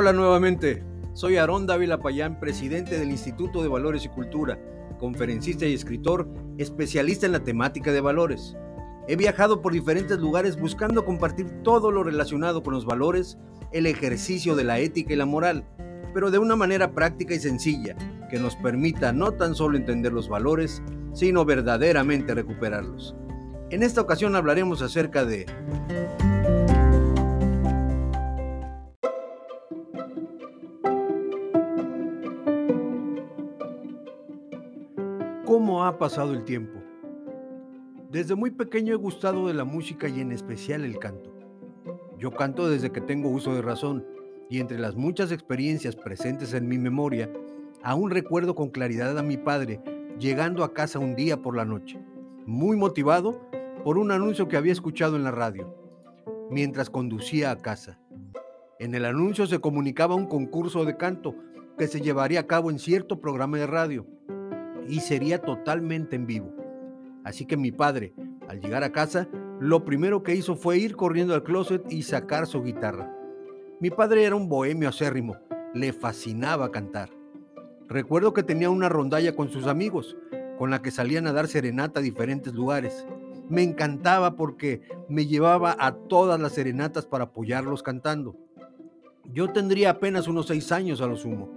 Hola nuevamente, soy Aarón Dávila Payán, presidente del Instituto de Valores y Cultura, conferencista y escritor, especialista en la temática de valores. He viajado por diferentes lugares buscando compartir todo lo relacionado con los valores, el ejercicio de la ética y la moral, pero de una manera práctica y sencilla, que nos permita no tan solo entender los valores, sino verdaderamente recuperarlos. En esta ocasión hablaremos acerca de pasado el tiempo? Desde muy pequeño he gustado de la música y en especial el canto. Yo canto desde que tengo uso de razón y entre las muchas experiencias presentes en mi memoria, aún recuerdo con claridad a mi padre llegando a casa un día por la noche, muy motivado por un anuncio que había escuchado en la radio, mientras conducía a casa. En el anuncio se comunicaba un concurso de canto que se llevaría a cabo en cierto programa de radio y sería totalmente en vivo. Así que mi padre, al llegar a casa, lo primero que hizo fue ir corriendo al closet y sacar su guitarra. Mi padre era un bohemio acérrimo, le fascinaba cantar. Recuerdo que tenía una rondalla con sus amigos, con la que salían a dar serenata a diferentes lugares. Me encantaba porque me llevaba a todas las serenatas para apoyarlos cantando. Yo tendría apenas unos seis años a lo sumo,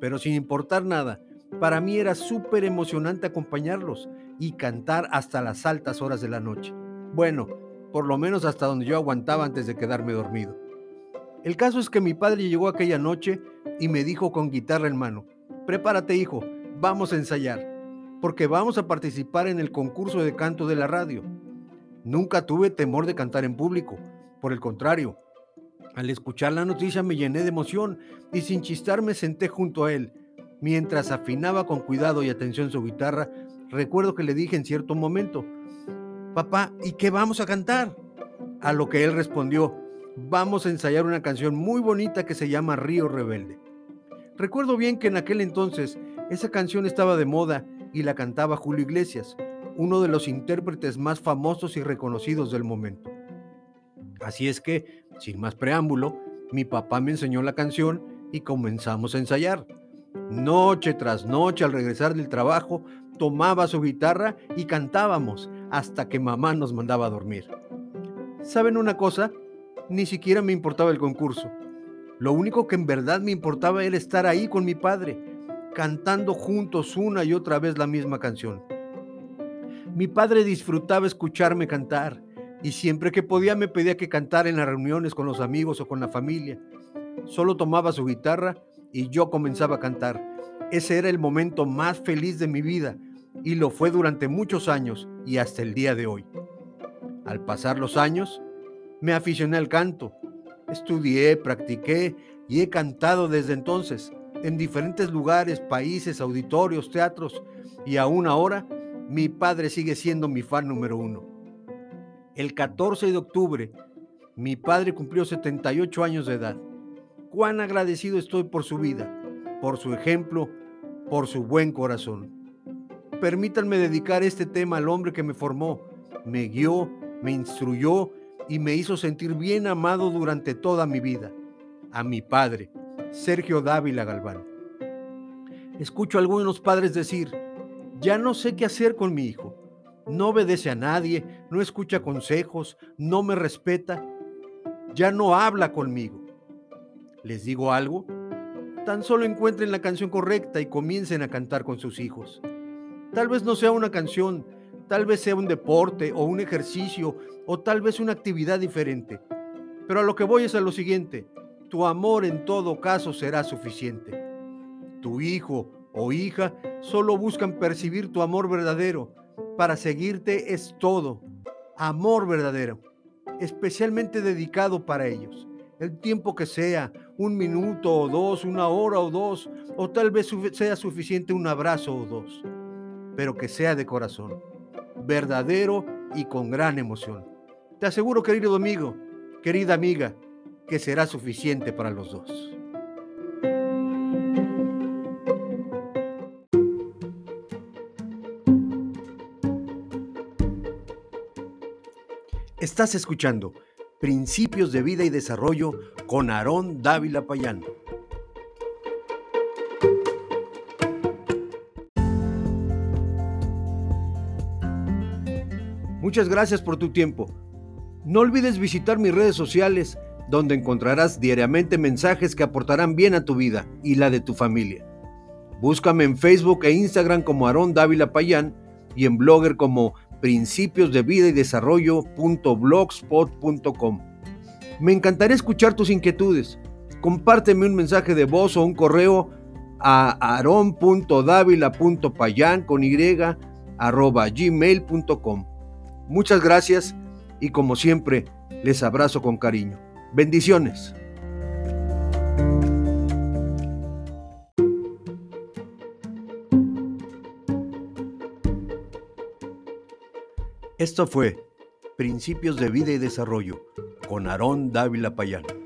pero sin importar nada, para mí era súper emocionante acompañarlos y cantar hasta las altas horas de la noche. Bueno, por lo menos hasta donde yo aguantaba antes de quedarme dormido. El caso es que mi padre llegó aquella noche y me dijo con guitarra en mano, prepárate hijo, vamos a ensayar, porque vamos a participar en el concurso de canto de la radio. Nunca tuve temor de cantar en público, por el contrario, al escuchar la noticia me llené de emoción y sin chistar me senté junto a él Mientras afinaba con cuidado y atención su guitarra, recuerdo que le dije en cierto momento, Papá, ¿y qué vamos a cantar? A lo que él respondió, vamos a ensayar una canción muy bonita que se llama Río Rebelde. Recuerdo bien que en aquel entonces esa canción estaba de moda y la cantaba Julio Iglesias, uno de los intérpretes más famosos y reconocidos del momento. Así es que, sin más preámbulo, mi papá me enseñó la canción y comenzamos a ensayar. Noche tras noche al regresar del trabajo, tomaba su guitarra y cantábamos hasta que mamá nos mandaba a dormir. ¿Saben una cosa? Ni siquiera me importaba el concurso. Lo único que en verdad me importaba era estar ahí con mi padre, cantando juntos una y otra vez la misma canción. Mi padre disfrutaba escucharme cantar y siempre que podía me pedía que cantara en las reuniones con los amigos o con la familia. Solo tomaba su guitarra y yo comenzaba a cantar. Ese era el momento más feliz de mi vida y lo fue durante muchos años y hasta el día de hoy. Al pasar los años, me aficioné al canto. Estudié, practiqué y he cantado desde entonces en diferentes lugares, países, auditorios, teatros y aún ahora mi padre sigue siendo mi fan número uno. El 14 de octubre, mi padre cumplió 78 años de edad cuán agradecido estoy por su vida, por su ejemplo, por su buen corazón. Permítanme dedicar este tema al hombre que me formó, me guió, me instruyó y me hizo sentir bien amado durante toda mi vida, a mi padre, Sergio Dávila Galván. Escucho a algunos padres decir, ya no sé qué hacer con mi hijo, no obedece a nadie, no escucha consejos, no me respeta, ya no habla conmigo. ¿Les digo algo? Tan solo encuentren la canción correcta y comiencen a cantar con sus hijos. Tal vez no sea una canción, tal vez sea un deporte o un ejercicio o tal vez una actividad diferente. Pero a lo que voy es a lo siguiente, tu amor en todo caso será suficiente. Tu hijo o hija solo buscan percibir tu amor verdadero. Para seguirte es todo. Amor verdadero. especialmente dedicado para ellos. El tiempo que sea, un minuto o dos, una hora o dos, o tal vez sea suficiente un abrazo o dos, pero que sea de corazón, verdadero y con gran emoción. Te aseguro, querido amigo, querida amiga, que será suficiente para los dos. Estás escuchando Principios de Vida y Desarrollo con Aarón Dávila Payán. Muchas gracias por tu tiempo. No olvides visitar mis redes sociales donde encontrarás diariamente mensajes que aportarán bien a tu vida y la de tu familia. Búscame en Facebook e Instagram como Aarón Dávila Payán y en Blogger como principios Me encantaría escuchar tus inquietudes. Compárteme un mensaje de voz o un correo a aron.davila.payan con y arroba gmail.com. Muchas gracias y como siempre les abrazo con cariño. Bendiciones. Esto fue Principios de Vida y Desarrollo con Aarón Dávila Payán.